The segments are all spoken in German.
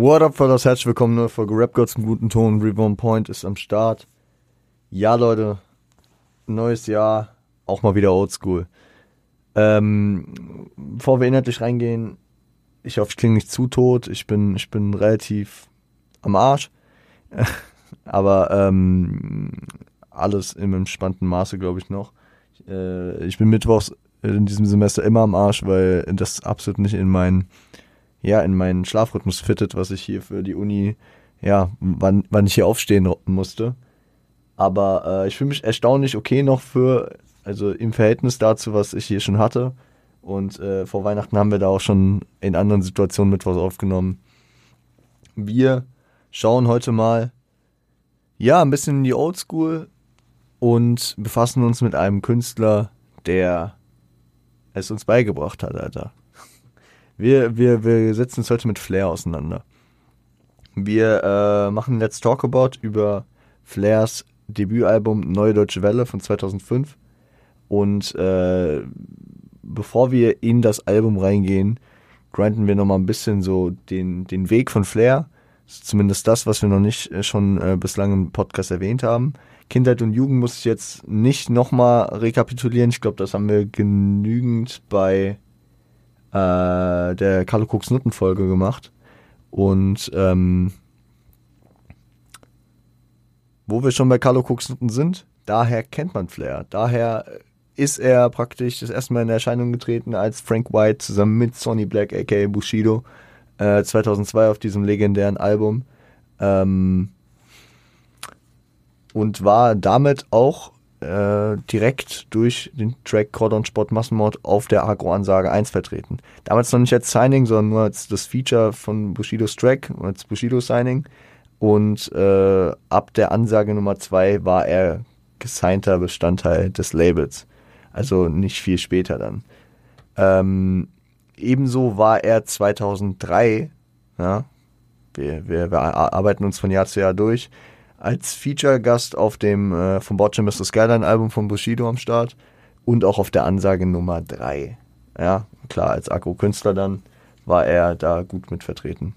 What up, Fellas? Herzlich willkommen neue Folge Rap Gods im guten Ton. Reborn Point ist am Start. Ja, Leute, neues Jahr, auch mal wieder Oldschool. Ähm, bevor wir inhaltlich reingehen, ich hoffe, ich klinge nicht zu tot. Ich bin, ich bin relativ am Arsch. Aber ähm, alles im entspannten Maße, glaube ich, noch. Äh, ich bin mittwochs in diesem Semester immer am Arsch, weil das absolut nicht in meinen, ja, in meinen Schlafrhythmus fittet, was ich hier für die Uni, ja, wann, wann ich hier aufstehen musste. Aber äh, ich fühle mich erstaunlich okay noch für, also im Verhältnis dazu, was ich hier schon hatte. Und äh, vor Weihnachten haben wir da auch schon in anderen Situationen mit was aufgenommen. Wir schauen heute mal, ja, ein bisschen in die Oldschool und befassen uns mit einem Künstler, der es uns beigebracht hat, Alter. Wir, wir, wir setzen uns heute mit Flair auseinander. Wir äh, machen Let's Talk About über Flairs Debütalbum Neue Deutsche Welle von 2005. Und äh, bevor wir in das Album reingehen, grinden wir nochmal ein bisschen so den, den Weg von Flair. Zumindest das, was wir noch nicht äh, schon äh, bislang im Podcast erwähnt haben. Kindheit und Jugend muss ich jetzt nicht nochmal rekapitulieren. Ich glaube, das haben wir genügend bei äh, der Carlo Cooks Nutten Folge gemacht. Und ähm, wo wir schon bei Carlo Cooks Nutten sind, daher kennt man Flair. Daher ist er praktisch das erste Mal in Erscheinung getreten als Frank White zusammen mit Sonny Black aka Bushido äh, 2002 auf diesem legendären Album. Ähm, und war damit auch äh, direkt durch den Track Cordon Sport Massenmord auf der Agro-Ansage 1 vertreten. Damals noch nicht als Signing, sondern nur als das Feature von Bushidos Track, als Bushido Signing. Und äh, ab der Ansage Nummer 2 war er gesignter Bestandteil des Labels. Also nicht viel später dann. Ähm, ebenso war er 2003, ja, wir, wir, wir arbeiten uns von Jahr zu Jahr durch, als Feature-Gast auf dem äh, vom Botchem Mr. Skyline Album von Bushido am Start und auch auf der Ansage Nummer 3. Ja, klar, als Agro-Künstler dann war er da gut mit vertreten.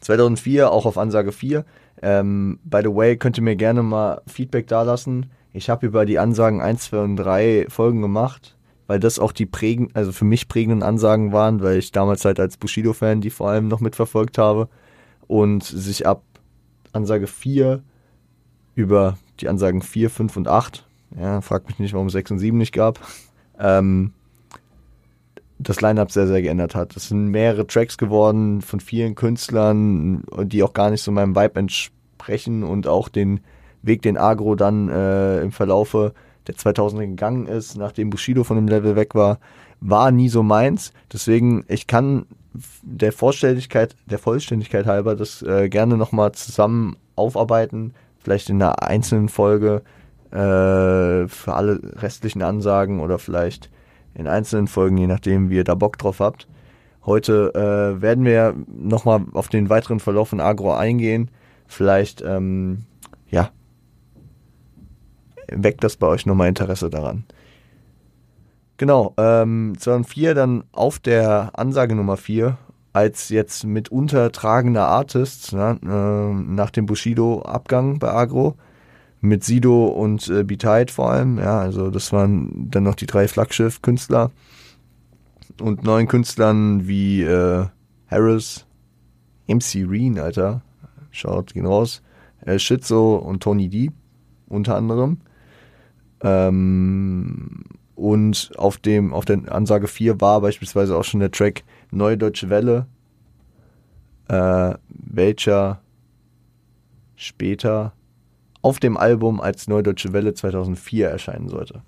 2004 auch auf Ansage 4. Ähm, by the way, könnt ihr mir gerne mal Feedback dalassen. Ich habe über die Ansagen 1, 2 und 3 Folgen gemacht, weil das auch die prägen, also für mich prägenden Ansagen waren, weil ich damals halt als Bushido-Fan die vor allem noch mitverfolgt habe und sich ab Ansage 4 über die Ansagen 4, 5 und 8. Ja, fragt mich nicht, warum es 6 und 7 nicht gab. Ähm, das Line-Up sehr, sehr geändert hat. Es sind mehrere Tracks geworden von vielen Künstlern, die auch gar nicht so meinem Vibe entsprechen und auch den Weg, den Agro dann äh, im Verlaufe der 2000er gegangen ist, nachdem Bushido von dem Level weg war, war nie so meins. Deswegen, ich kann der Vollständigkeit, der Vollständigkeit halber das äh, gerne nochmal zusammen aufarbeiten, vielleicht in einer einzelnen Folge äh, für alle restlichen Ansagen oder vielleicht in einzelnen Folgen, je nachdem, wie ihr da Bock drauf habt. Heute äh, werden wir nochmal auf den weiteren Verlauf von Agro eingehen. Vielleicht, ähm, ja, weckt das bei euch nochmal Interesse daran. Genau, ähm, 2004 dann auf der Ansage Nummer 4 als jetzt mitunter tragender Artist ne, äh, nach dem Bushido-Abgang bei Agro mit Sido und äh, Beat vor allem. Ja, also das waren dann noch die drei Flaggschiff-Künstler und neuen Künstlern wie äh, Harris, MC Reen, Alter, schaut, gehen raus, äh, Shitzo und Tony D unter anderem. Ähm, und auf dem, auf der Ansage 4 war beispielsweise auch schon der Track Neue Deutsche Welle, äh, welcher später auf dem Album als Neue Deutsche Welle 2004 erscheinen sollte.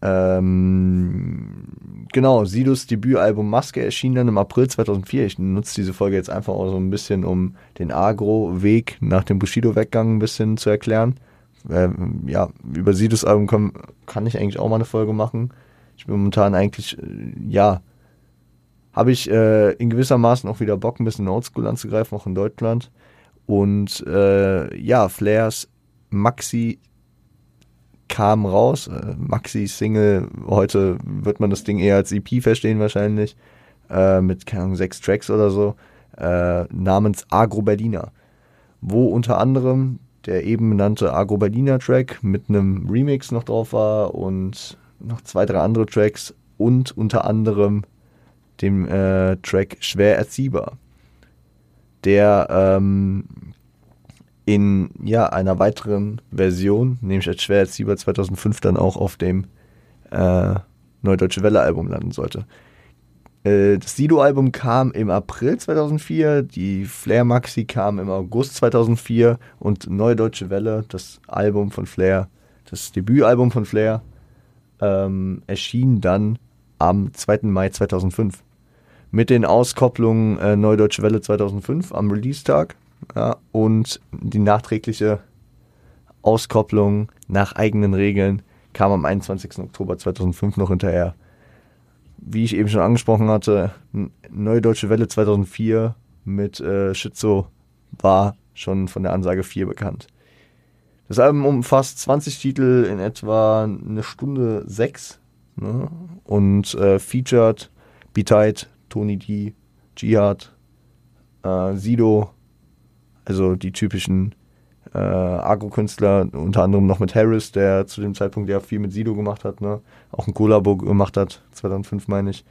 Ähm, genau, Sidos Debütalbum Maske erschien dann im April 2004. Ich nutze diese Folge jetzt einfach auch so ein bisschen, um den Agro-Weg nach dem Bushido-Weggang ein bisschen zu erklären äh, ja, über Sidos Album kann, kann ich eigentlich auch mal eine Folge machen. Ich bin momentan eigentlich, äh, ja, habe ich äh, in gewisser Maßen auch wieder Bock, ein bisschen Oldschool anzugreifen, auch in Deutschland. Und äh, ja, Flairs Maxi kam raus. Äh, Maxi Single, heute wird man das Ding eher als EP verstehen wahrscheinlich. äh, mit, keine Ahnung, sechs Tracks oder so, äh, namens Agro Berliner, wo unter anderem der eben benannte Agro Berliner Track mit einem Remix noch drauf war und noch zwei, drei andere Tracks und unter anderem dem äh, Track Schwer erziehbar, der ähm, in ja, einer weiteren Version, nämlich als Schwer erziehbar 2005 dann auch auf dem äh, Neudeutsche Welle Album landen sollte. Äh, das Sido-Album kam im April 2004, die Flair Maxi kam im August 2004 und Neue Deutsche Welle, das Album von Flair, das Debütalbum von Flair, ähm, erschien dann am 2. Mai 2005. Mit den Auskopplungen äh, Neue Deutsche Welle 2005 am Release-Tag ja, und die nachträgliche Auskopplung nach eigenen Regeln kam am 21. Oktober 2005 noch hinterher wie ich eben schon angesprochen hatte, Neue Deutsche Welle 2004 mit äh, Schizo war schon von der Ansage 4 bekannt. Das Album umfasst 20 Titel in etwa eine Stunde 6 ne? und äh, featured B-Tight, Tony D, Jihad, äh, Sido, also die typischen äh, Agro-Künstler, unter anderem noch mit Harris, der zu dem Zeitpunkt ja viel mit Sido gemacht hat, ne? auch ein Kollabo gemacht hat, 2005 meine ich.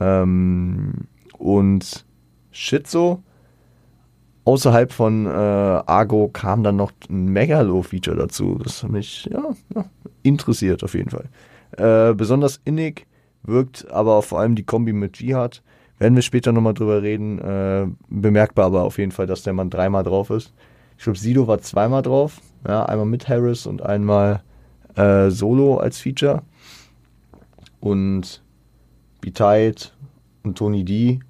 Ähm, und Shitzo. Außerhalb von äh, Argo kam dann noch ein Megalo-Feature dazu, das mich ja, ja, interessiert auf jeden Fall. Äh, besonders innig wirkt aber vor allem die Kombi mit Jihad. Werden wir später nochmal drüber reden. Äh, bemerkbar aber auf jeden Fall, dass der Mann dreimal drauf ist. Ich glaube, Sido war zweimal drauf. Ja, einmal mit Harris und einmal äh, solo als Feature. Und B-Tide und Tony D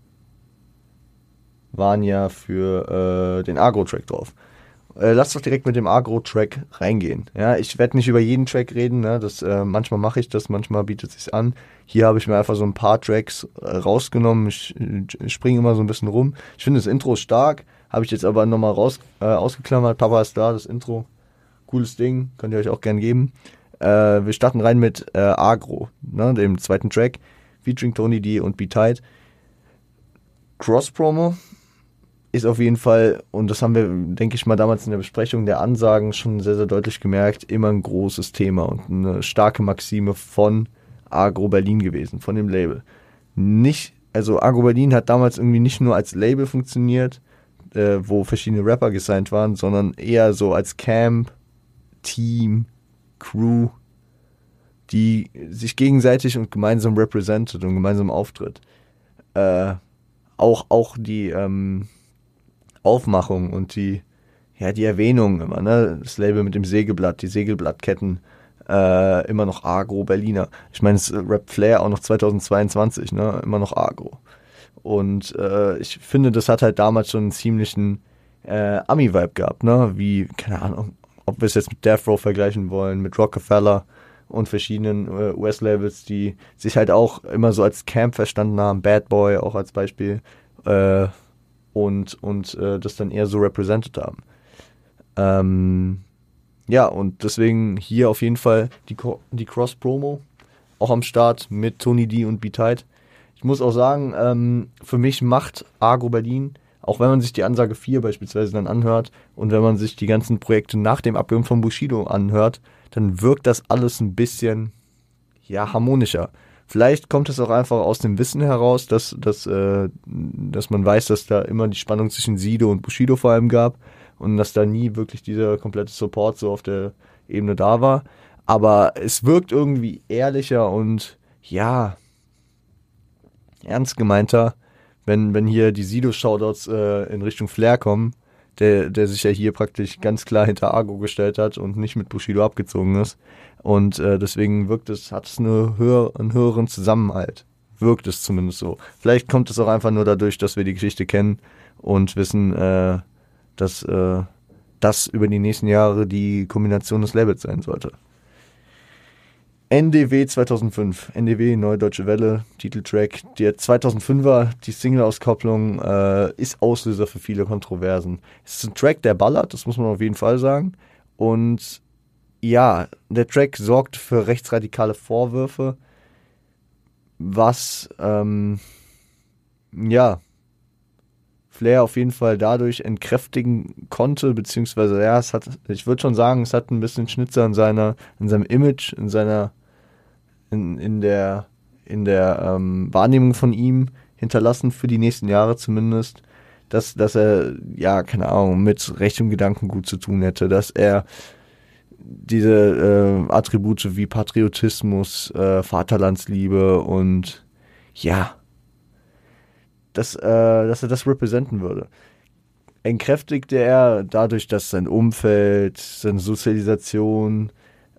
waren ja für äh, den Agro-Track drauf. Äh, lass doch direkt mit dem Agro-Track reingehen. Ja, ich werde nicht über jeden Track reden. Ne? Das, äh, manchmal mache ich das, manchmal bietet es sich an. Hier habe ich mir einfach so ein paar Tracks äh, rausgenommen. Ich, ich springe immer so ein bisschen rum. Ich finde das Intro stark. Habe ich jetzt aber nochmal raus, äh, ausgeklammert. Papa ist da, das Intro. Cooles Ding, könnt ihr euch auch gern geben. Äh, wir starten rein mit äh, Agro, ne, dem zweiten Track, featuring Tony D und B-Tide. Cross-Promo ist auf jeden Fall, und das haben wir, denke ich mal, damals in der Besprechung der Ansagen schon sehr, sehr deutlich gemerkt, immer ein großes Thema und eine starke Maxime von Agro Berlin gewesen, von dem Label. Nicht, also Agro Berlin hat damals irgendwie nicht nur als Label funktioniert, äh, wo verschiedene Rapper gesigned waren, sondern eher so als Camp, Team, Crew, die sich gegenseitig und gemeinsam represented und gemeinsam auftritt. Äh, auch, auch die ähm, Aufmachung und die, ja, die Erwähnung immer, ne? Das Label mit dem Sägeblatt, die Segelblattketten, äh, immer noch Agro Berliner. Ich meine, es Rap Flair auch noch 2022, ne? Immer noch Agro. Und äh, ich finde, das hat halt damals schon einen ziemlichen äh, Ami-Vibe gehabt, ne? Wie, keine Ahnung, ob wir es jetzt mit Death Row vergleichen wollen, mit Rockefeller und verschiedenen äh, US-Labels, die sich halt auch immer so als Camp verstanden haben, Bad Boy auch als Beispiel, äh, und, und äh, das dann eher so represented haben. Ähm, ja, und deswegen hier auf jeden Fall die, die Cross-Promo auch am Start mit Tony D und B-Tide. Ich muss auch sagen, ähm, für mich macht Argo Berlin, auch wenn man sich die Ansage 4 beispielsweise dann anhört und wenn man sich die ganzen Projekte nach dem Abgeben von Bushido anhört, dann wirkt das alles ein bisschen, ja, harmonischer. Vielleicht kommt es auch einfach aus dem Wissen heraus, dass, dass, äh, dass man weiß, dass da immer die Spannung zwischen Sido und Bushido vor allem gab und dass da nie wirklich dieser komplette Support so auf der Ebene da war. Aber es wirkt irgendwie ehrlicher und ja, ernst gemeinter, wenn, wenn hier die Sido-Shoutouts äh, in Richtung Flair kommen, der, der sich ja hier praktisch ganz klar hinter Argo gestellt hat und nicht mit Bushido abgezogen ist. Und äh, deswegen wirkt es, hat es eine höher, einen höheren Zusammenhalt. Wirkt es zumindest so. Vielleicht kommt es auch einfach nur dadurch, dass wir die Geschichte kennen und wissen, äh, dass äh, das über die nächsten Jahre die Kombination des Labels sein sollte. NDW 2005, NDW Neue Deutsche Welle, Titeltrack. Der 2005er, die Single-Auskopplung, äh, ist Auslöser für viele Kontroversen. Es ist ein Track, der ballert, das muss man auf jeden Fall sagen. Und ja, der Track sorgt für rechtsradikale Vorwürfe, was ähm, ja, Flair auf jeden Fall dadurch entkräftigen konnte, beziehungsweise ja, es hat, ich würde schon sagen, es hat ein bisschen Schnitzer in seiner, in seinem Image, in seiner, in, in der, in der ähm, Wahrnehmung von ihm hinterlassen für die nächsten Jahre zumindest, dass, dass er, ja, keine Ahnung, mit rechtem Gedankengut zu tun hätte, dass er diese äh, Attribute wie Patriotismus, äh, Vaterlandsliebe und ja, dass, äh, dass er das representen würde. Entkräftigte er dadurch, dass sein Umfeld, seine Sozialisation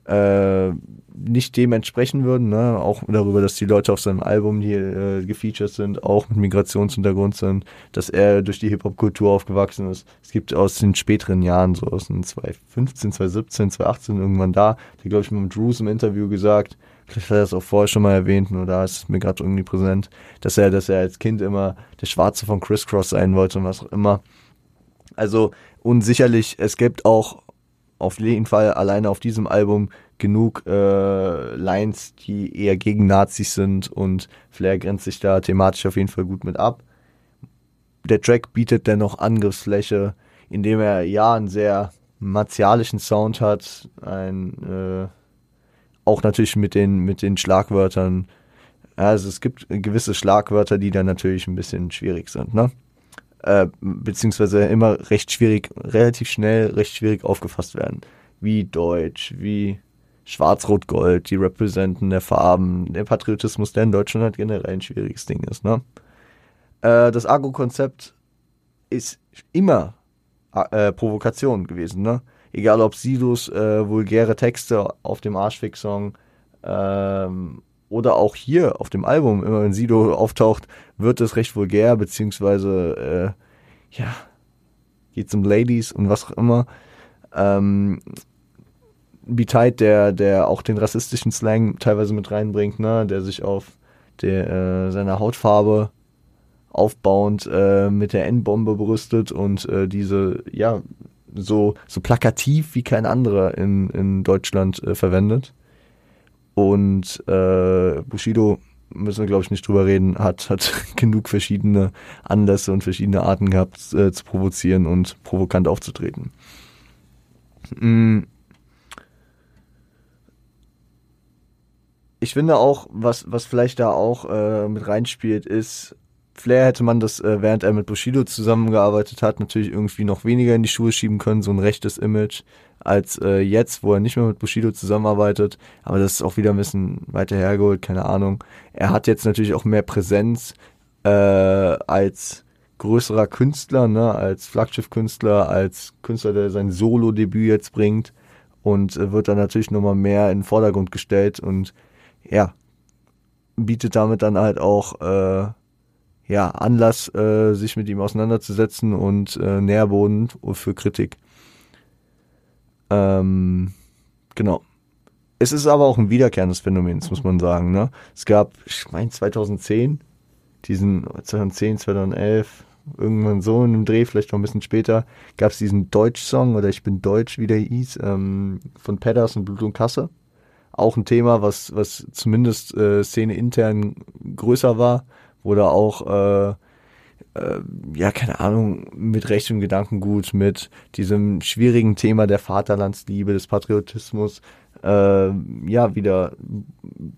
äh, nicht dem entsprechen würden, ne? auch darüber, dass die Leute auf seinem Album hier äh, gefeatured sind, auch mit Migrationshintergrund sind, dass er durch die Hip-Hop-Kultur aufgewachsen ist. Es gibt aus den späteren Jahren, so aus den 2015, 2017, 2018 irgendwann da, der glaube ich mit Drews im Interview gesagt, vielleicht hat er das auch vorher schon mal erwähnt, nur da ist es mir gerade irgendwie präsent, dass er, dass er als Kind immer der Schwarze von Criss Cross sein wollte und was auch immer. Also, und sicherlich, es gibt auch auf jeden Fall alleine auf diesem Album genug äh, Lines, die eher gegen Nazis sind und Flair grenzt sich da thematisch auf jeden Fall gut mit ab. Der Track bietet dennoch Angriffsfläche, indem er ja einen sehr martialischen Sound hat, ein äh, auch natürlich mit den, mit den Schlagwörtern. Also es gibt gewisse Schlagwörter, die dann natürlich ein bisschen schwierig sind, ne? Äh, beziehungsweise immer recht schwierig, relativ schnell recht schwierig aufgefasst werden. Wie Deutsch, wie Schwarz-Rot-Gold, die Repräsenten der Farben, der Patriotismus, der in Deutschland halt generell ein schwieriges Ding ist, ne? Äh, das Agro-Konzept ist immer äh, Provokation gewesen, ne? egal ob Sidos äh, vulgäre Texte auf dem Arschfix-Song ähm, oder auch hier auf dem Album, immer wenn Sido auftaucht, wird es recht vulgär, beziehungsweise äh, ja, geht um Ladies und was auch immer. Ähm, B-Tight, der, der auch den rassistischen Slang teilweise mit reinbringt, ne, der sich auf der, äh, seiner Hautfarbe aufbauend äh, mit der N-Bombe brüstet und äh, diese, ja, so, so plakativ wie kein anderer in, in Deutschland äh, verwendet. Und äh, Bushido, müssen wir glaube ich nicht drüber reden, hat, hat genug verschiedene Anlässe und verschiedene Arten gehabt äh, zu provozieren und provokant aufzutreten. Mm. Ich finde auch, was, was vielleicht da auch äh, mit reinspielt, ist, Flair hätte man das, äh, während er mit Bushido zusammengearbeitet hat, natürlich irgendwie noch weniger in die Schuhe schieben können, so ein rechtes Image, als äh, jetzt, wo er nicht mehr mit Bushido zusammenarbeitet. Aber das ist auch wieder ein bisschen weiter hergeholt, keine Ahnung. Er hat jetzt natürlich auch mehr Präsenz äh, als größerer Künstler, ne, als Flaggschiff-Künstler, als Künstler, der sein Solo-Debüt jetzt bringt und äh, wird dann natürlich nochmal mehr in den Vordergrund gestellt und ja, bietet damit dann halt auch äh, ja, Anlass, äh, sich mit ihm auseinanderzusetzen und äh, Nährboden für Kritik. Ähm, genau. Es ist aber auch ein wiederkehrendes Phänomen, das muss man sagen. Ne? Es gab, ich meine 2010, diesen 2010, 2011, irgendwann so in einem Dreh, vielleicht noch ein bisschen später, gab es diesen Deutsch-Song oder Ich bin Deutsch, wie der hieß, ähm, von Pedders und Blut und Kasse. Auch ein Thema, was, was zumindest äh, Szene intern größer war wo da auch, äh, äh, ja, keine Ahnung, mit Recht und Gedankengut, mit diesem schwierigen Thema der Vaterlandsliebe, des Patriotismus, äh, ja, wieder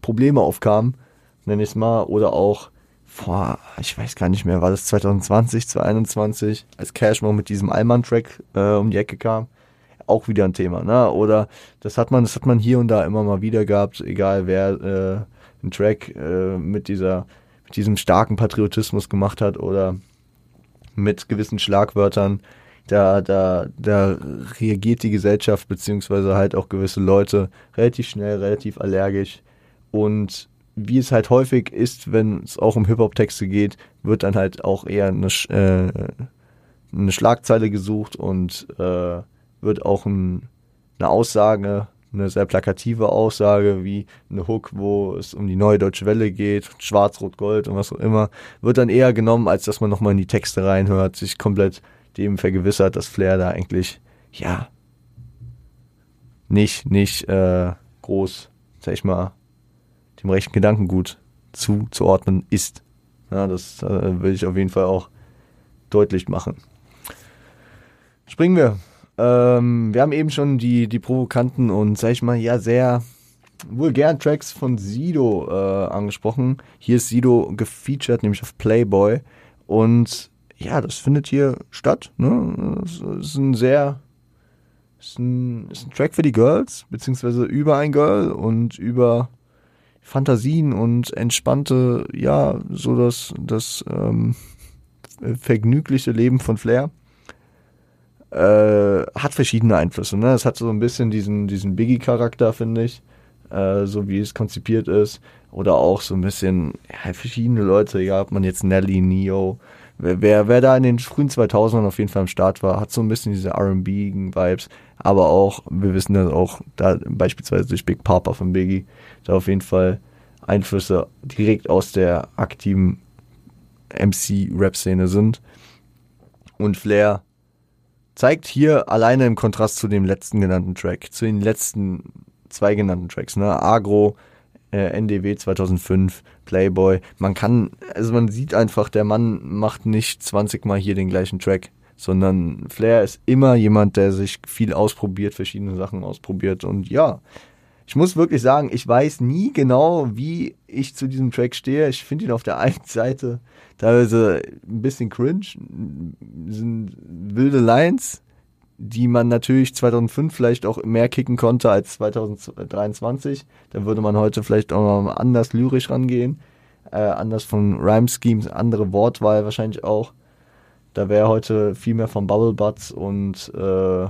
Probleme aufkamen, nenne ich es mal, oder auch vor, ich weiß gar nicht mehr, war das 2020, 2021, als Cashmore mit diesem Allman-Track äh, um die Ecke kam, auch wieder ein Thema, ne? Oder das hat man, das hat man hier und da immer mal wieder gehabt, egal wer äh, einen Track äh, mit dieser diesem starken Patriotismus gemacht hat oder mit gewissen Schlagwörtern, da, da, da reagiert die Gesellschaft beziehungsweise halt auch gewisse Leute relativ schnell, relativ allergisch. Und wie es halt häufig ist, wenn es auch um Hip-Hop-Texte geht, wird dann halt auch eher eine, äh, eine Schlagzeile gesucht und äh, wird auch ein, eine Aussage eine sehr plakative Aussage wie eine Hook, wo es um die neue deutsche Welle geht, Schwarz, Rot, Gold und was auch immer, wird dann eher genommen, als dass man nochmal in die Texte reinhört, sich komplett dem vergewissert, dass Flair da eigentlich, ja, nicht, nicht äh, groß, sag ich mal, dem rechten Gedankengut zuzuordnen ist. Ja, das äh, will ich auf jeden Fall auch deutlich machen. Springen wir. Ähm, wir haben eben schon die, die provokanten und, sag ich mal, ja, sehr vulgären Tracks von Sido äh, angesprochen. Hier ist Sido gefeatured, nämlich auf Playboy. Und ja, das findet hier statt. Ne? Das ist ein sehr ist ein, ist ein Track für die Girls, beziehungsweise über ein Girl und über Fantasien und entspannte, ja, so das, das ähm, vergnügliche Leben von Flair. Äh, hat verschiedene Einflüsse. Ne? Es hat so ein bisschen diesen, diesen Biggie-Charakter, finde ich, äh, so wie es konzipiert ist. Oder auch so ein bisschen ja, verschiedene Leute, egal ob man jetzt Nelly, Neo, wer, wer da in den frühen 2000ern auf jeden Fall am Start war, hat so ein bisschen diese R&B-Vibes, aber auch, wir wissen das auch, da beispielsweise durch Big Papa von Biggie, da auf jeden Fall Einflüsse direkt aus der aktiven MC-Rap-Szene sind. Und Flair zeigt hier alleine im Kontrast zu dem letzten genannten Track, zu den letzten zwei genannten Tracks, ne, Agro, äh, NDW 2005, Playboy. Man kann, also man sieht einfach, der Mann macht nicht 20 Mal hier den gleichen Track, sondern Flair ist immer jemand, der sich viel ausprobiert, verschiedene Sachen ausprobiert und ja, ich muss wirklich sagen, ich weiß nie genau, wie ich zu diesem Track stehe. Ich finde ihn auf der einen Seite teilweise ein bisschen cringe, sind wilde Lines, die man natürlich 2005 vielleicht auch mehr kicken konnte als 2023. Da würde man heute vielleicht auch noch anders lyrisch rangehen, äh, anders von Rhyme Schemes, andere Wortwahl wahrscheinlich auch. Da wäre heute viel mehr von Bubble Butts und, äh,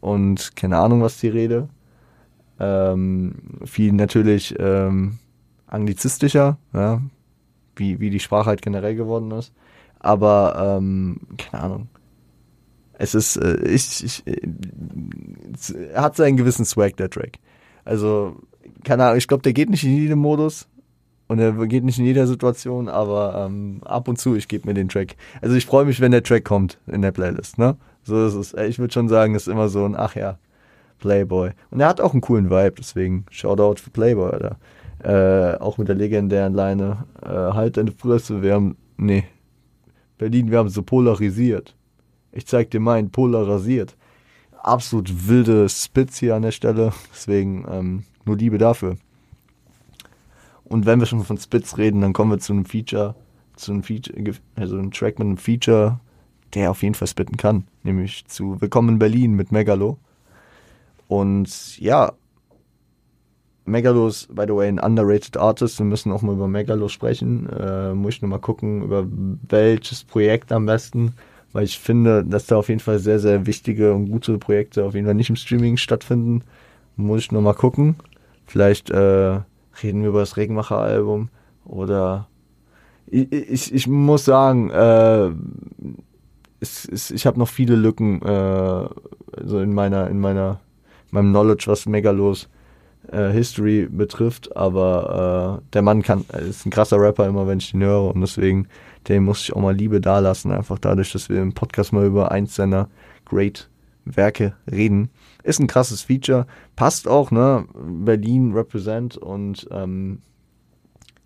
und keine Ahnung, was die Rede. Ähm, viel natürlich ähm, anglizistischer, ja, wie, wie die Sprache halt generell geworden ist. Aber, ähm, keine Ahnung, es ist, äh, ich, ich, äh, hat seinen gewissen Swag, der Track. Also, keine Ahnung, ich glaube, der geht nicht in jedem Modus und er geht nicht in jeder Situation, aber ähm, ab und zu, ich gebe mir den Track. Also ich freue mich, wenn der Track kommt in der Playlist, ne? So ist es. Ich würde schon sagen, ist immer so ein, ach ja, Playboy. Und er hat auch einen coolen Vibe, deswegen Shoutout für Playboy, Alter. Äh, auch mit der legendären Leine, äh, halt deine Fresse, wir haben, nee, Berlin, wir haben so polarisiert. Ich zeig dir meinen, Polar rasiert. Absolut wilde Spits hier an der Stelle. Deswegen ähm, nur Liebe dafür. Und wenn wir schon von Spits reden, dann kommen wir zu einem Feature, zu einem Feature, also einem Track mit einem Feature, der auf jeden Fall spitten kann. Nämlich zu Willkommen in Berlin mit Megalo. Und ja, Megalo ist, by the way, ein underrated Artist. Wir müssen auch mal über Megalo sprechen. Äh, muss ich nur mal gucken, über welches Projekt am besten weil ich finde, dass da auf jeden Fall sehr, sehr wichtige und gute Projekte auf jeden Fall nicht im Streaming stattfinden. Muss ich nur mal gucken. Vielleicht äh, reden wir über das Regenmacher-Album oder ich, ich, ich muss sagen, äh, es, es, ich habe noch viele Lücken äh, also in meiner, in meiner, in meinem Knowledge, was Megalos äh, History betrifft, aber äh, der Mann kann, ist ein krasser Rapper immer, wenn ich ihn höre und deswegen dem muss ich auch mal Liebe dalassen, einfach dadurch, dass wir im Podcast mal über eins seiner Great Werke reden. Ist ein krasses Feature, passt auch, ne? Berlin represent und ähm,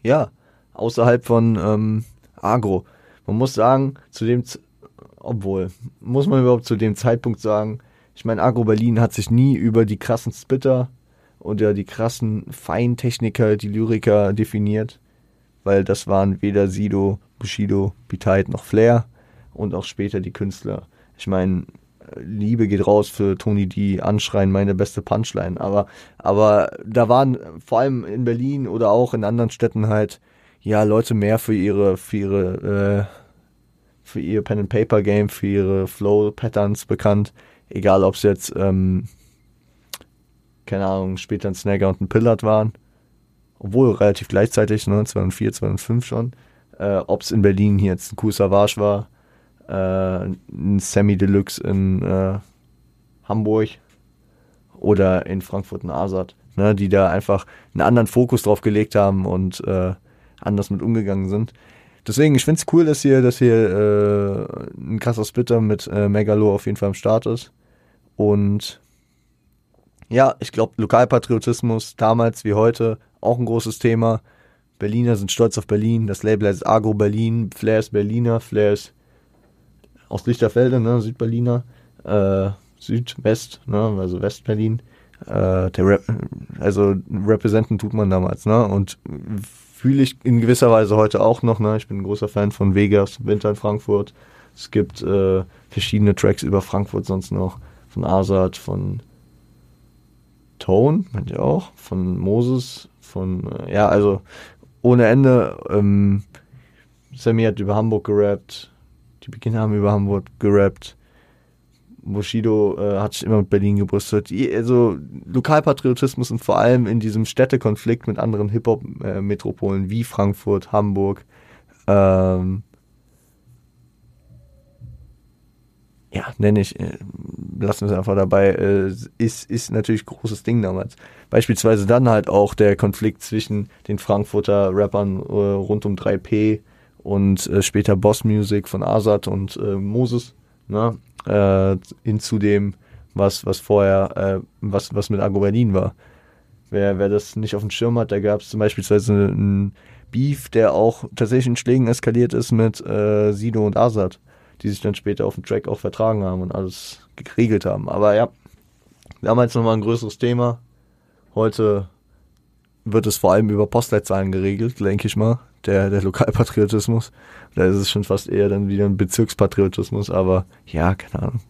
ja, außerhalb von ähm, Agro. Man muss sagen, zu dem, Z obwohl, muss man überhaupt zu dem Zeitpunkt sagen, ich meine, Agro Berlin hat sich nie über die krassen Spitter oder die krassen Feintechniker, die Lyriker definiert, weil das waren weder Sido Bushido, Bitite noch Flair und auch später die Künstler. Ich meine, Liebe geht raus für Tony D, Anschreien, meine beste Punchline. Aber, aber da waren vor allem in Berlin oder auch in anderen Städten halt, ja, Leute mehr für ihre, für ihre, äh, für ihr Pen and Paper Game, für ihre Flow Patterns bekannt. Egal, ob es jetzt, ähm, keine Ahnung, später ein Snagger und ein Pillard waren. Obwohl relativ gleichzeitig, ne, 2004, 2005 schon äh, ob es in Berlin hier jetzt ein Coup Savage war, äh, ein Semi Deluxe in äh, Hamburg oder in Frankfurt ein Asad, ne, die da einfach einen anderen Fokus drauf gelegt haben und äh, anders mit umgegangen sind. Deswegen, ich finde es cool, dass hier, dass hier äh, ein krasser Splitter mit äh, Megalo auf jeden Fall am Start ist. Und ja, ich glaube, Lokalpatriotismus damals wie heute auch ein großes Thema Berliner sind stolz auf Berlin. Das Label heißt Agro Berlin. Flair ist Berliner. Flair ist aus Lichterfelde, ne? Südberliner. Äh, Südwest, ne? Also Westberlin. Äh, Rep also representen tut man damals, ne? Und fühle ich in gewisser Weise heute auch noch, ne? Ich bin ein großer Fan von Vegas, Winter in Frankfurt. Es gibt äh, verschiedene Tracks über Frankfurt sonst noch. Von Azad, von Tone, ihr auch, von Moses, von, äh, ja, also ohne Ende. Ähm, Sammy hat über Hamburg gerappt, die Beginner haben über Hamburg gerappt. Bushido äh, hat sich immer mit Berlin gebrüstet. Also Lokalpatriotismus und vor allem in diesem Städtekonflikt mit anderen Hip-Hop-Metropolen wie Frankfurt, Hamburg. Ähm, ja, nenne ich, äh, lassen wir es einfach dabei, äh, ist, ist natürlich großes Ding damals. Beispielsweise dann halt auch der Konflikt zwischen den Frankfurter Rappern äh, rund um 3P und später Boss Music von Azad und Moses, ne? hin zu dem, was, was vorher, was, was mit Agro Berlin war. Wer, wer das nicht auf dem Schirm hat, da gab es zum Beispiel einen Beef, der auch tatsächlich in Schlägen eskaliert ist mit Sido und Azad, die sich dann später auf dem Track auch vertragen haben und alles geregelt haben. Aber ja, damals nochmal ein größeres Thema. Heute wird es vor allem über Postleitzahlen geregelt, denke ich mal, der, der Lokalpatriotismus. Da ist es schon fast eher dann wieder ein Bezirkspatriotismus, aber ja, keine Ahnung.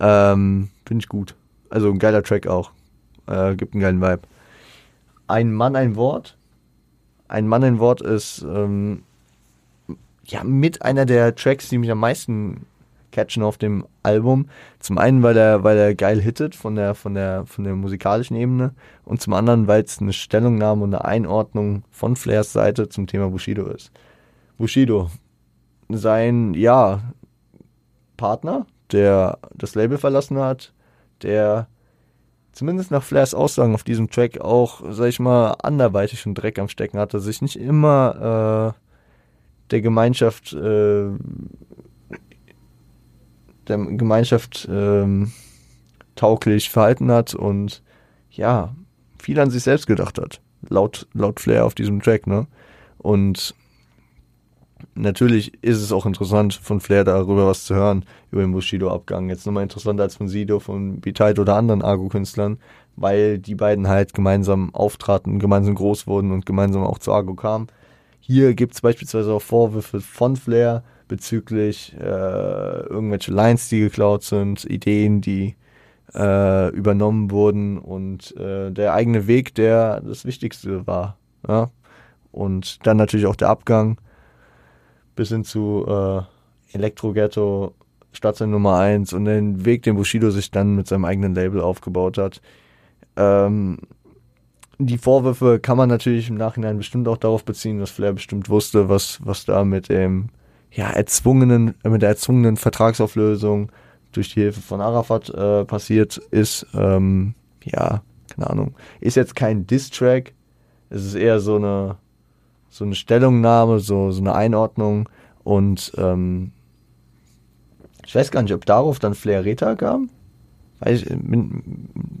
Ähm, Finde ich gut. Also ein geiler Track auch. Äh, gibt einen geilen Vibe. Ein Mann, ein Wort. Ein Mann, ein Wort ist ähm, ja mit einer der Tracks, die mich am meisten catchen auf dem Album. Zum einen, weil er, weil er geil hittet von der, von der, von der musikalischen Ebene und zum anderen, weil es eine Stellungnahme und eine Einordnung von Flairs Seite zum Thema Bushido ist. Bushido, sein, ja, Partner, der das Label verlassen hat, der zumindest nach Flairs Aussagen auf diesem Track auch, sag ich mal, anderweitig schon Dreck am Stecken hatte, sich nicht immer äh, der Gemeinschaft äh, der Gemeinschaft ähm, tauglich verhalten hat und ja, viel an sich selbst gedacht hat. Laut, laut Flair auf diesem Track, ne? Und natürlich ist es auch interessant, von Flair darüber was zu hören, über den Bushido-Abgang. Jetzt nochmal interessanter als von Sido, von B-Tide oder anderen Argo-Künstlern, weil die beiden halt gemeinsam auftraten, gemeinsam groß wurden und gemeinsam auch zu Argo kamen. Hier gibt es beispielsweise auch Vorwürfe von Flair, bezüglich äh, irgendwelche Lines, die geklaut sind, Ideen, die äh, übernommen wurden und äh, der eigene Weg, der das Wichtigste war. Ja? Und dann natürlich auch der Abgang bis hin zu äh, Elektro-Ghetto, Stadtteil Nummer 1 und den Weg, den Bushido sich dann mit seinem eigenen Label aufgebaut hat. Ähm, die Vorwürfe kann man natürlich im Nachhinein bestimmt auch darauf beziehen, dass Flair bestimmt wusste, was, was da mit dem ja, erzwungenen, mit der erzwungenen Vertragsauflösung durch die Hilfe von Arafat äh, passiert ist. Ähm, ja, keine Ahnung. Ist jetzt kein Diss-Track. Es ist eher so eine, so eine Stellungnahme, so, so eine Einordnung. Und ähm, ich weiß gar nicht, ob darauf dann Flair Reta kam. Weiß ich,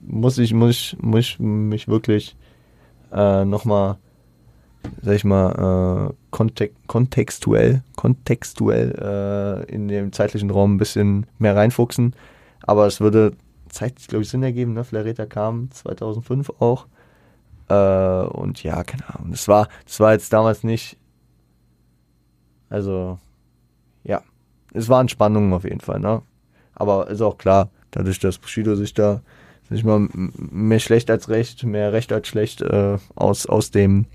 muss ich, muss ich, muss ich mich wirklich äh, nochmal sag ich mal, äh, kontek kontextuell, kontextuell äh, in dem zeitlichen Raum ein bisschen mehr reinfuchsen. Aber es würde zeitlich, glaube ich, Sinn ergeben. Ne? Flareta kam 2005 auch. Äh, und ja, keine Ahnung. Das war, das war jetzt damals nicht. Also, ja. Es waren Spannungen auf jeden Fall, ne? Aber ist auch klar, dadurch, dass Bushido sich da, sag mal, mehr schlecht als recht, mehr recht als schlecht äh, aus, aus dem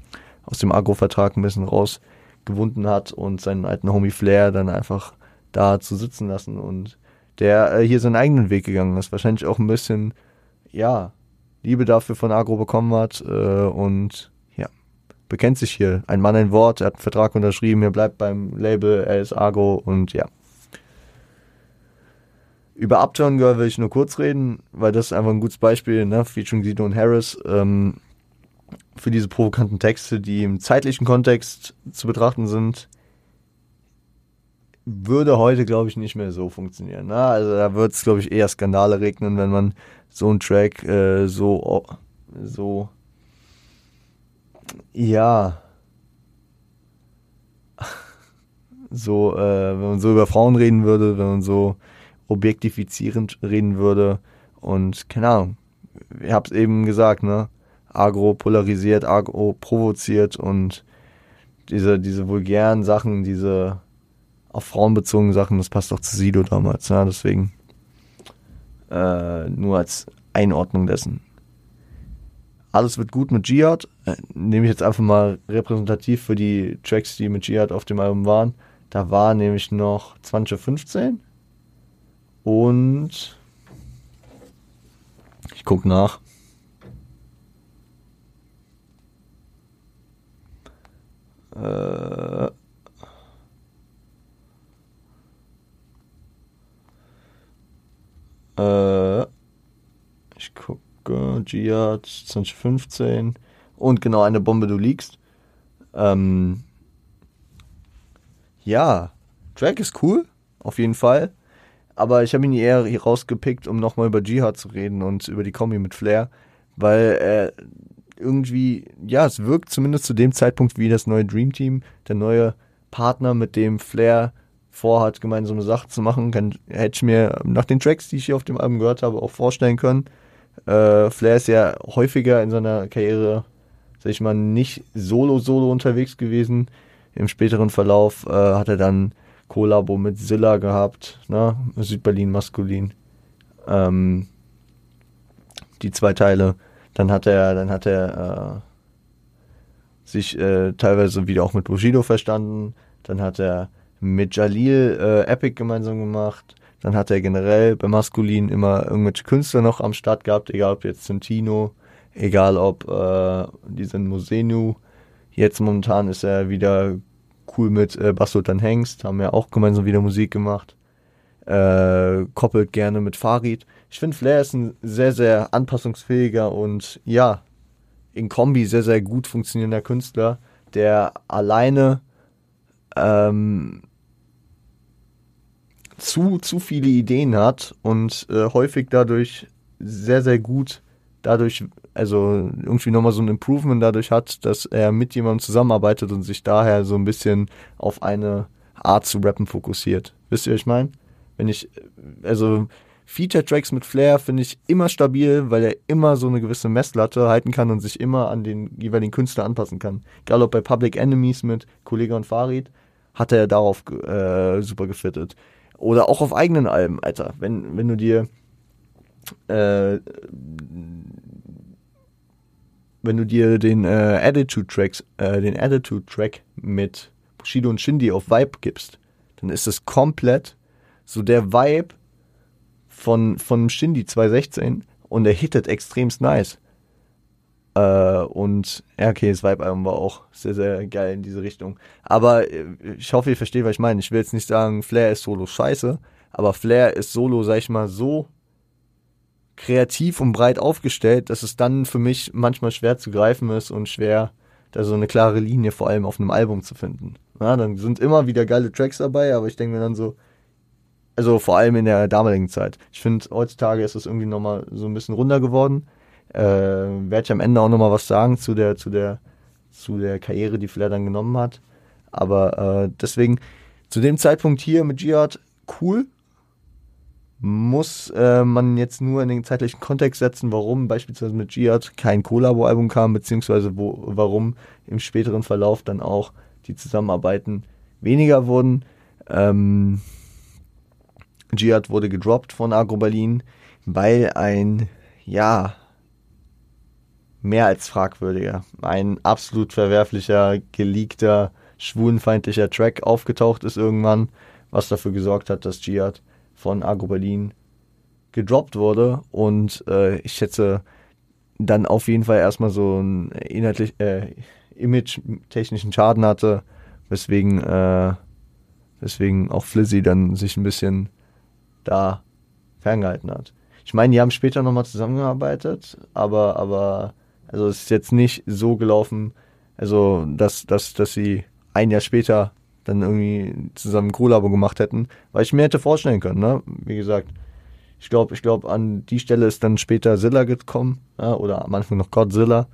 aus dem Agro-Vertrag ein bisschen rausgewunden hat und seinen alten Homie Flair dann einfach da zu sitzen lassen und der äh, hier seinen eigenen Weg gegangen ist. Wahrscheinlich auch ein bisschen, ja, Liebe dafür von Agro bekommen hat äh, und ja, bekennt sich hier. Ein Mann, ein Wort, er hat einen Vertrag unterschrieben, er bleibt beim Label, er ist Agro und ja. Über Uptown Girl will ich nur kurz reden, weil das ist einfach ein gutes Beispiel, ne? featuring Dino und Harris, ähm, für diese provokanten Texte, die im zeitlichen Kontext zu betrachten sind, würde heute, glaube ich, nicht mehr so funktionieren. Ne? Also da wird es, glaube ich, eher Skandale regnen, wenn man so einen Track äh, so, so, ja, so, äh, wenn man so über Frauen reden würde, wenn man so objektifizierend reden würde und keine Ahnung, ich hab's eben gesagt, ne? Agro polarisiert, agro provoziert und diese, diese vulgären Sachen, diese auf Frauen bezogenen Sachen, das passt auch zu Sido damals, ja, deswegen äh, nur als Einordnung dessen. Alles wird gut mit Jihad, äh, nehme ich jetzt einfach mal repräsentativ für die Tracks, die mit Jihad auf dem Album waren. Da war nämlich noch 2015 und ich gucke nach. Äh, äh, ich gucke, Jihad 2015 und genau eine Bombe du liegst. Ähm, ja, Track ist cool, auf jeden Fall. Aber ich habe ihn eher hier rausgepickt, um nochmal über Jihad zu reden und über die Kombi mit Flair, weil er irgendwie, ja, es wirkt zumindest zu dem Zeitpunkt wie das neue Dream Team, der neue Partner, mit dem Flair vorhat, gemeinsame Sachen zu machen. Kann, hätte ich mir nach den Tracks, die ich hier auf dem Album gehört habe, auch vorstellen können. Äh, Flair ist ja häufiger in seiner Karriere, sag ich mal, nicht solo-solo unterwegs gewesen. Im späteren Verlauf äh, hat er dann Kollabo mit Zilla gehabt, ne? Südberlin maskulin. Ähm, die zwei Teile dann hat er, dann hat er äh, sich äh, teilweise wieder auch mit Bushido verstanden. Dann hat er mit Jalil äh, Epic gemeinsam gemacht. Dann hat er generell bei Maskulin immer irgendwelche Künstler noch am Start gehabt, egal ob jetzt Centino, egal ob äh, diesen Mosenu. Jetzt momentan ist er wieder cool mit äh, Basultan Hengst, haben ja auch gemeinsam wieder Musik gemacht. Äh, koppelt gerne mit Farid ich finde, Flair ist ein sehr, sehr anpassungsfähiger und ja, in Kombi sehr, sehr gut funktionierender Künstler, der alleine ähm, zu, zu viele Ideen hat und äh, häufig dadurch sehr, sehr gut dadurch, also irgendwie nochmal so ein Improvement dadurch hat, dass er mit jemandem zusammenarbeitet und sich daher so ein bisschen auf eine Art zu rappen fokussiert. Wisst ihr, was ich meine? Wenn ich, also Feature-Tracks mit Flair finde ich immer stabil, weil er immer so eine gewisse Messlatte halten kann und sich immer an den jeweiligen Künstler anpassen kann. Egal ob bei Public Enemies mit Kollega und Farid, hat er darauf äh, super gefittet. Oder auch auf eigenen Alben, Alter. Wenn, wenn du dir äh, wenn du dir den äh, Attitude Tracks, äh, den Attitude Track mit Bushido und Shindy auf Vibe gibst, dann ist es komplett so der Vibe, von, von Shindy 216 und er hittet extremst nice. Äh, und ja, okay, das Vibe-Album war auch sehr, sehr geil in diese Richtung. Aber äh, ich hoffe, ihr versteht, was ich meine. Ich will jetzt nicht sagen, Flair ist solo scheiße, aber Flair ist solo, sag ich mal, so kreativ und breit aufgestellt, dass es dann für mich manchmal schwer zu greifen ist und schwer, da so eine klare Linie vor allem auf einem Album zu finden. Ja, dann sind immer wieder geile Tracks dabei, aber ich denke mir dann so, also vor allem in der damaligen Zeit. Ich finde, heutzutage ist es irgendwie nochmal so ein bisschen runder geworden. Äh, Werde ich am Ende auch nochmal was sagen zu der, zu der, zu der Karriere, die Flair dann genommen hat. Aber äh, deswegen, zu dem Zeitpunkt hier mit Jihad, cool. Muss äh, man jetzt nur in den zeitlichen Kontext setzen, warum beispielsweise mit Jihad kein Collabo-Album kam, beziehungsweise wo, warum im späteren Verlauf dann auch die Zusammenarbeiten weniger wurden. Ähm, Jihad wurde gedroppt von Agro Berlin, weil ein, ja, mehr als fragwürdiger, ein absolut verwerflicher, geleakter, schwulenfeindlicher Track aufgetaucht ist irgendwann, was dafür gesorgt hat, dass Jihad von Agro Berlin gedroppt wurde und äh, ich schätze dann auf jeden Fall erstmal so einen inhaltlich, äh, image-technischen Schaden hatte, weswegen, äh, weswegen auch Flizzy dann sich ein bisschen da ferngehalten hat. Ich meine, die haben später nochmal zusammengearbeitet, aber, aber, also es ist jetzt nicht so gelaufen, also, dass, dass, dass sie ein Jahr später dann irgendwie zusammen ein Kollabo gemacht hätten, weil ich mir hätte vorstellen können, ne? Wie gesagt, ich glaube, ich glaube, an die Stelle ist dann später Zilla gekommen, ja, oder am Anfang noch Godzilla.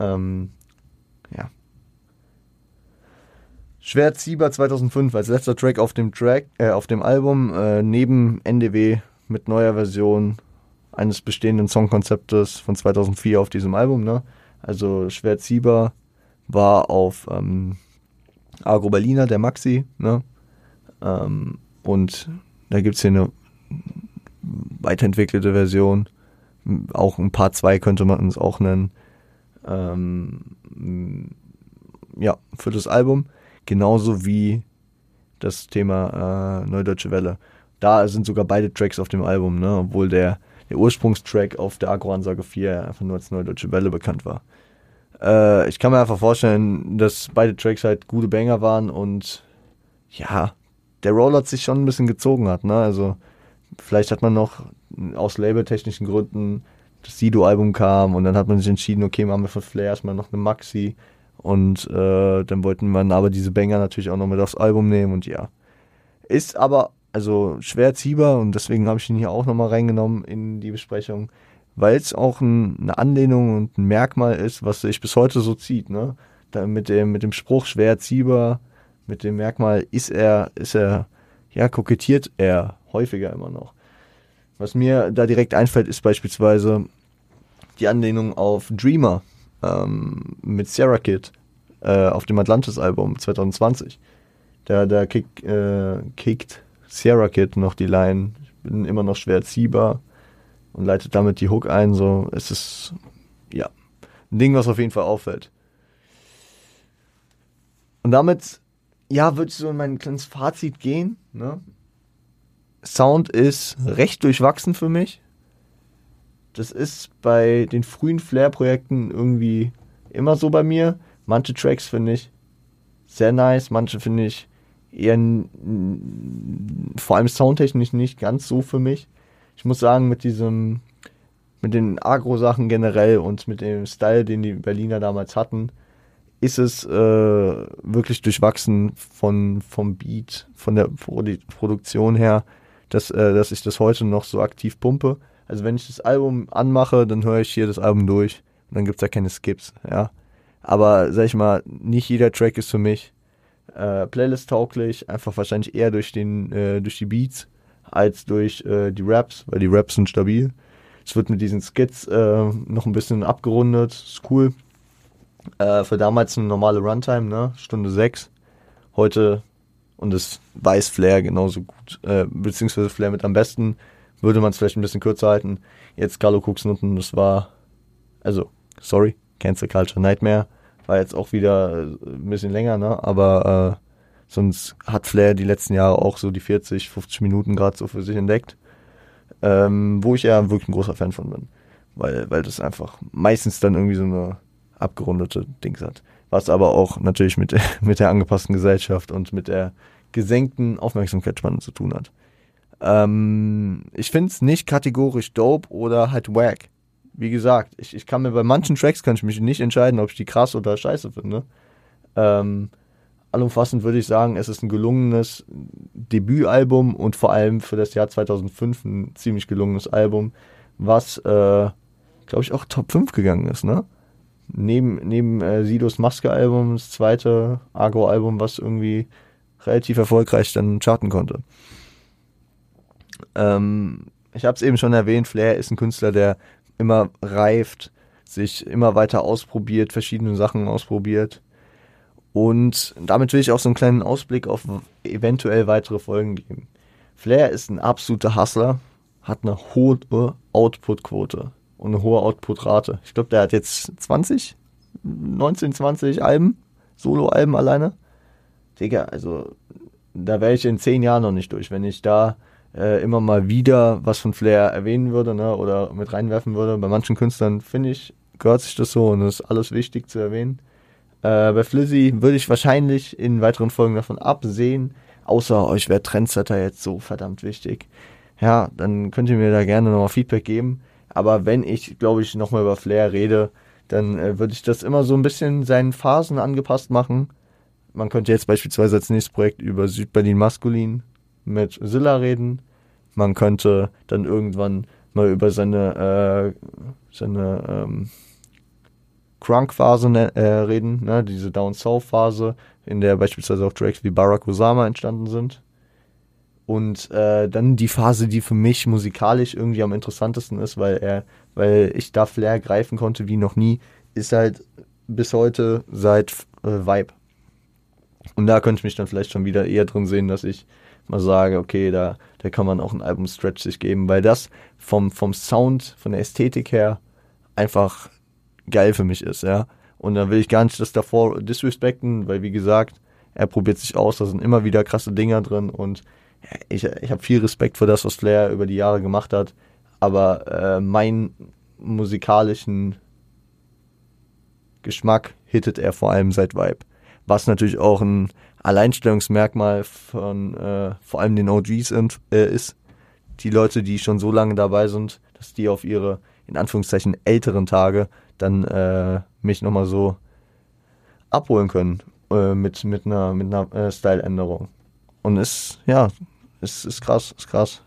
Ähm, ja. Schwer Zieber 2005 als letzter Track auf dem Track, äh, auf dem Album, äh, neben NDW mit neuer Version eines bestehenden Songkonzeptes von 2004 auf diesem Album, ne? Also Schwer Zieber war auf ähm, Agro Berliner, der Maxi, ne? Ähm, und da gibt es hier eine weiterentwickelte Version. Auch ein Part 2 könnte man es auch nennen. Ähm, ja, für das Album. Genauso wie das Thema äh, Neudeutsche Welle. Da sind sogar beide Tracks auf dem Album, ne? obwohl der, der Ursprungstrack auf der Agro-Ansage 4 einfach nur als Neudeutsche Welle bekannt war. Äh, ich kann mir einfach vorstellen, dass beide Tracks halt gute Banger waren und ja, der Rollout sich schon ein bisschen gezogen hat. Ne? Also vielleicht hat man noch aus labeltechnischen Gründen das Sido-Album kam und dann hat man sich entschieden, okay, machen wir von Flair erstmal noch eine Maxi und äh, dann wollten man aber diese Banger natürlich auch noch mit aufs Album nehmen und ja. Ist aber also schwer ziehbar und deswegen habe ich ihn hier auch nochmal reingenommen in die Besprechung, weil es auch ein, eine Anlehnung und ein Merkmal ist, was sich bis heute so zieht. Ne? Da mit, dem, mit dem Spruch schwer ziehbar, mit dem Merkmal ist er, ist er, ja, kokettiert er häufiger immer noch. Was mir da direkt einfällt, ist beispielsweise die Anlehnung auf Dreamer ähm, mit Sarah Kid äh, auf dem Atlantis-Album 2020. Da, da kick, äh, kickt Sierra Kid noch die Line, ich bin immer noch schwer ziehbar und leitet damit die Hook ein. So, es ist ja ein Ding, was auf jeden Fall auffällt. Und damit, ja, würde ich so in mein kleines Fazit gehen. Ne? Sound ist recht durchwachsen für mich. Das ist bei den frühen Flair-Projekten irgendwie immer so bei mir. Manche Tracks finde ich sehr nice, manche finde ich eher vor allem soundtechnisch nicht ganz so für mich. Ich muss sagen, mit diesem, mit den Agro-Sachen generell und mit dem Style, den die Berliner damals hatten, ist es äh, wirklich durchwachsen von, vom Beat, von der Produktion her dass, äh, dass ich das heute noch so aktiv pumpe. Also wenn ich das Album anmache, dann höre ich hier das Album durch und dann gibt es da keine Skips, ja. Aber sag ich mal, nicht jeder Track ist für mich äh, Playlist tauglich, einfach wahrscheinlich eher durch den, äh, durch die Beats als durch äh, die Raps, weil die Raps sind stabil. Es wird mit diesen Skits äh, noch ein bisschen abgerundet, ist cool. Äh, für damals eine normale Runtime, ne? Stunde 6. Heute und das weiß Flair genauso gut, äh, beziehungsweise Flair mit am besten, würde man es vielleicht ein bisschen kürzer halten. Jetzt Carlo Cooks Nutten, das war, also, sorry, Cancel Culture Nightmare, war jetzt auch wieder äh, ein bisschen länger, ne? aber äh, sonst hat Flair die letzten Jahre auch so die 40, 50 Minuten gerade so für sich entdeckt, ähm, wo ich ja wirklich ein großer Fan von bin, weil, weil das einfach meistens dann irgendwie so eine abgerundete Dings hat was aber auch natürlich mit, mit der angepassten Gesellschaft und mit der gesenkten Aufmerksamkeitsspanne zu tun hat. Ähm, ich finde es nicht kategorisch dope oder halt wack. Wie gesagt, ich, ich kann mir bei manchen Tracks kann ich mich nicht entscheiden, ob ich die krass oder scheiße finde. Ähm, allumfassend würde ich sagen, es ist ein gelungenes Debütalbum und vor allem für das Jahr 2005 ein ziemlich gelungenes Album, was, äh, glaube ich, auch Top 5 gegangen ist, ne? neben, neben äh, Sidos Maske-Album das zweite Agro-Album, was irgendwie relativ erfolgreich dann charten konnte. Ähm, ich habe es eben schon erwähnt, Flair ist ein Künstler, der immer reift, sich immer weiter ausprobiert, verschiedene Sachen ausprobiert. Und damit will ich auch so einen kleinen Ausblick auf eventuell weitere Folgen geben. Flair ist ein absoluter Hustler, hat eine hohe Output-Quote und eine hohe Output-Rate. Ich glaube, der hat jetzt 20, 19, 20 Alben, Solo-Alben alleine. Digga, also da wäre ich in zehn Jahren noch nicht durch, wenn ich da äh, immer mal wieder was von Flair erwähnen würde ne, oder mit reinwerfen würde. Bei manchen Künstlern, finde ich, gehört sich das so und ist alles wichtig zu erwähnen. Äh, bei Flizzy würde ich wahrscheinlich in weiteren Folgen davon absehen, außer euch wäre Trendsetter jetzt so verdammt wichtig. Ja, dann könnt ihr mir da gerne nochmal Feedback geben. Aber wenn ich, glaube ich, nochmal über Flair rede, dann äh, würde ich das immer so ein bisschen seinen Phasen angepasst machen. Man könnte jetzt beispielsweise als nächstes Projekt über Südberlin Maskulin mit Silla reden. Man könnte dann irgendwann mal über seine, äh, seine ähm, Crunk-Phase ne, äh, reden, ne? diese Down-South-Phase, in der beispielsweise auch Tracks wie Barack Osama entstanden sind. Und äh, dann die Phase, die für mich musikalisch irgendwie am interessantesten ist, weil er, weil ich da Flair greifen konnte wie noch nie, ist halt bis heute seit äh, Vibe. Und da könnte ich mich dann vielleicht schon wieder eher drin sehen, dass ich mal sage, okay, da, da kann man auch ein Album-Stretch sich geben, weil das vom, vom Sound, von der Ästhetik her einfach geil für mich ist, ja. Und dann will ich gar nicht das davor disrespekten, weil wie gesagt, er probiert sich aus, da sind immer wieder krasse Dinger drin und ich, ich habe viel Respekt für das, was Flair über die Jahre gemacht hat, aber äh, meinen musikalischen Geschmack hittet er vor allem seit Vibe. Was natürlich auch ein Alleinstellungsmerkmal von äh, vor allem den OGs sind, äh, ist. Die Leute, die schon so lange dabei sind, dass die auf ihre, in Anführungszeichen, älteren Tage dann äh, mich nochmal so abholen können äh, mit, mit einer, mit einer äh, Style-Änderung. Und ist, ja, ist, ist krass, ist krass.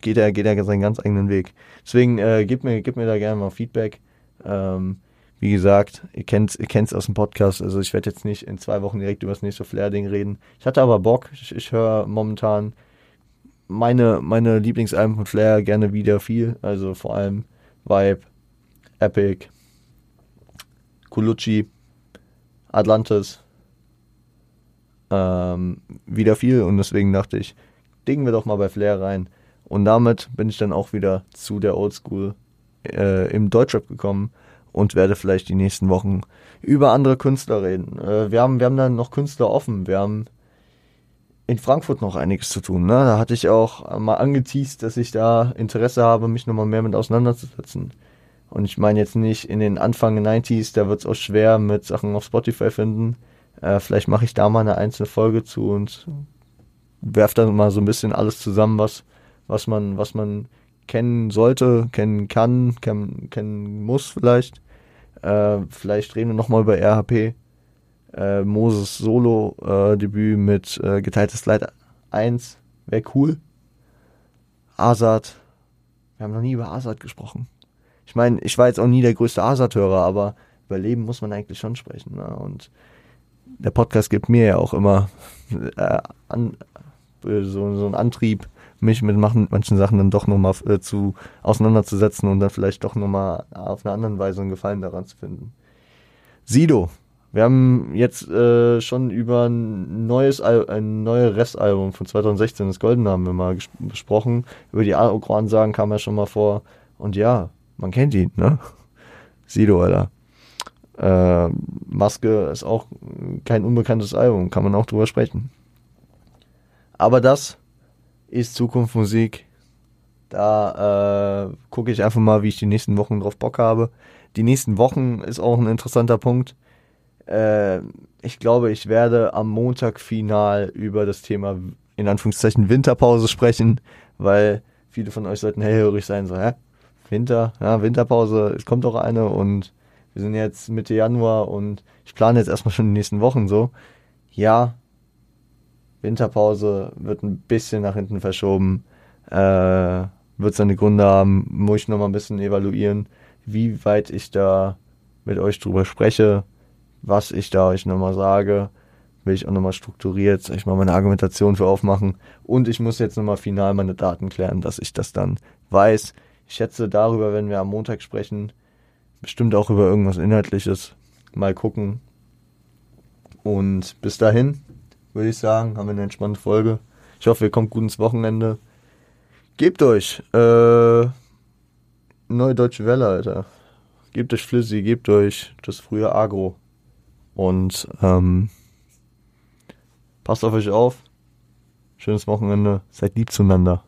Geht er, geht er seinen ganz eigenen Weg. Deswegen äh, gib, mir, gib mir da gerne mal Feedback. Ähm, wie gesagt, ihr kennt kennt's aus dem Podcast, also ich werde jetzt nicht in zwei Wochen direkt über das nächste Flair-Ding reden. Ich hatte aber Bock, ich, ich höre momentan meine, meine Lieblingsalben von Flair gerne wieder viel, also vor allem Vibe, Epic, Colucci, Atlantis, ähm, wieder viel und deswegen dachte ich, dingen wir doch mal bei Flair rein. Und damit bin ich dann auch wieder zu der Oldschool äh, im Deutschrap gekommen und werde vielleicht die nächsten Wochen über andere Künstler reden. Äh, wir, haben, wir haben dann noch Künstler offen. Wir haben in Frankfurt noch einiges zu tun. Ne? Da hatte ich auch mal angeteased, dass ich da Interesse habe, mich nochmal mehr mit auseinanderzusetzen. Und ich meine jetzt nicht in den Anfang 90s, da wird es auch schwer mit Sachen auf Spotify finden. Äh, vielleicht mache ich da mal eine einzelne Folge zu und werfe dann mal so ein bisschen alles zusammen, was, was man, was man kennen sollte, kennen kann, kennen, kennen muss vielleicht. Äh, vielleicht reden wir nochmal über RHP. Äh, Moses Solo-Debüt äh, mit äh, geteiltes Slide 1 wäre cool. Azad. Wir haben noch nie über Azad gesprochen. Ich meine, ich war jetzt auch nie der größte Azad-Hörer, aber über Leben muss man eigentlich schon sprechen. Ne? Und der Podcast gibt mir ja auch immer äh, an, äh, so, so einen Antrieb, mich mit manchen Sachen dann doch nochmal äh, zu auseinanderzusetzen und dann vielleicht doch nochmal auf eine andere Weise einen Gefallen daran zu finden. Sido. Wir haben jetzt äh, schon über ein neues Al ein neues Restalbum von 2016, das Golden haben wir mal besprochen. Über die Ansagen kam er schon mal vor. Und ja, man kennt ihn, ne? Sido, Alter. Äh, Maske ist auch kein unbekanntes Album, kann man auch drüber sprechen. Aber das ist Zukunftsmusik. Da äh, gucke ich einfach mal, wie ich die nächsten Wochen drauf Bock habe. Die nächsten Wochen ist auch ein interessanter Punkt. Äh, ich glaube, ich werde am Montag final über das Thema in Anführungszeichen Winterpause sprechen, weil viele von euch sollten hellhörig sein, so, hä? Winter, ja, Winterpause, es kommt doch eine und wir sind jetzt Mitte Januar und ich plane jetzt erstmal schon die nächsten Wochen so. Ja, Winterpause wird ein bisschen nach hinten verschoben. Äh, wird seine Gründe haben, muss ich nochmal ein bisschen evaluieren, wie weit ich da mit euch drüber spreche, was ich da euch nochmal sage. Will ich auch nochmal strukturiert, sag ich mal, meine Argumentation für aufmachen. Und ich muss jetzt nochmal final meine Daten klären, dass ich das dann weiß. Ich schätze darüber, wenn wir am Montag sprechen, bestimmt auch über irgendwas Inhaltliches. Mal gucken. Und bis dahin würde ich sagen. Haben wir eine entspannte Folge. Ich hoffe, ihr kommt gut ins Wochenende. Gebt euch, äh, neue deutsche Welle, Alter. Gebt euch Flizzy, gebt euch das frühe Agro. Und, ähm, passt auf euch auf. Schönes Wochenende. Seid lieb zueinander.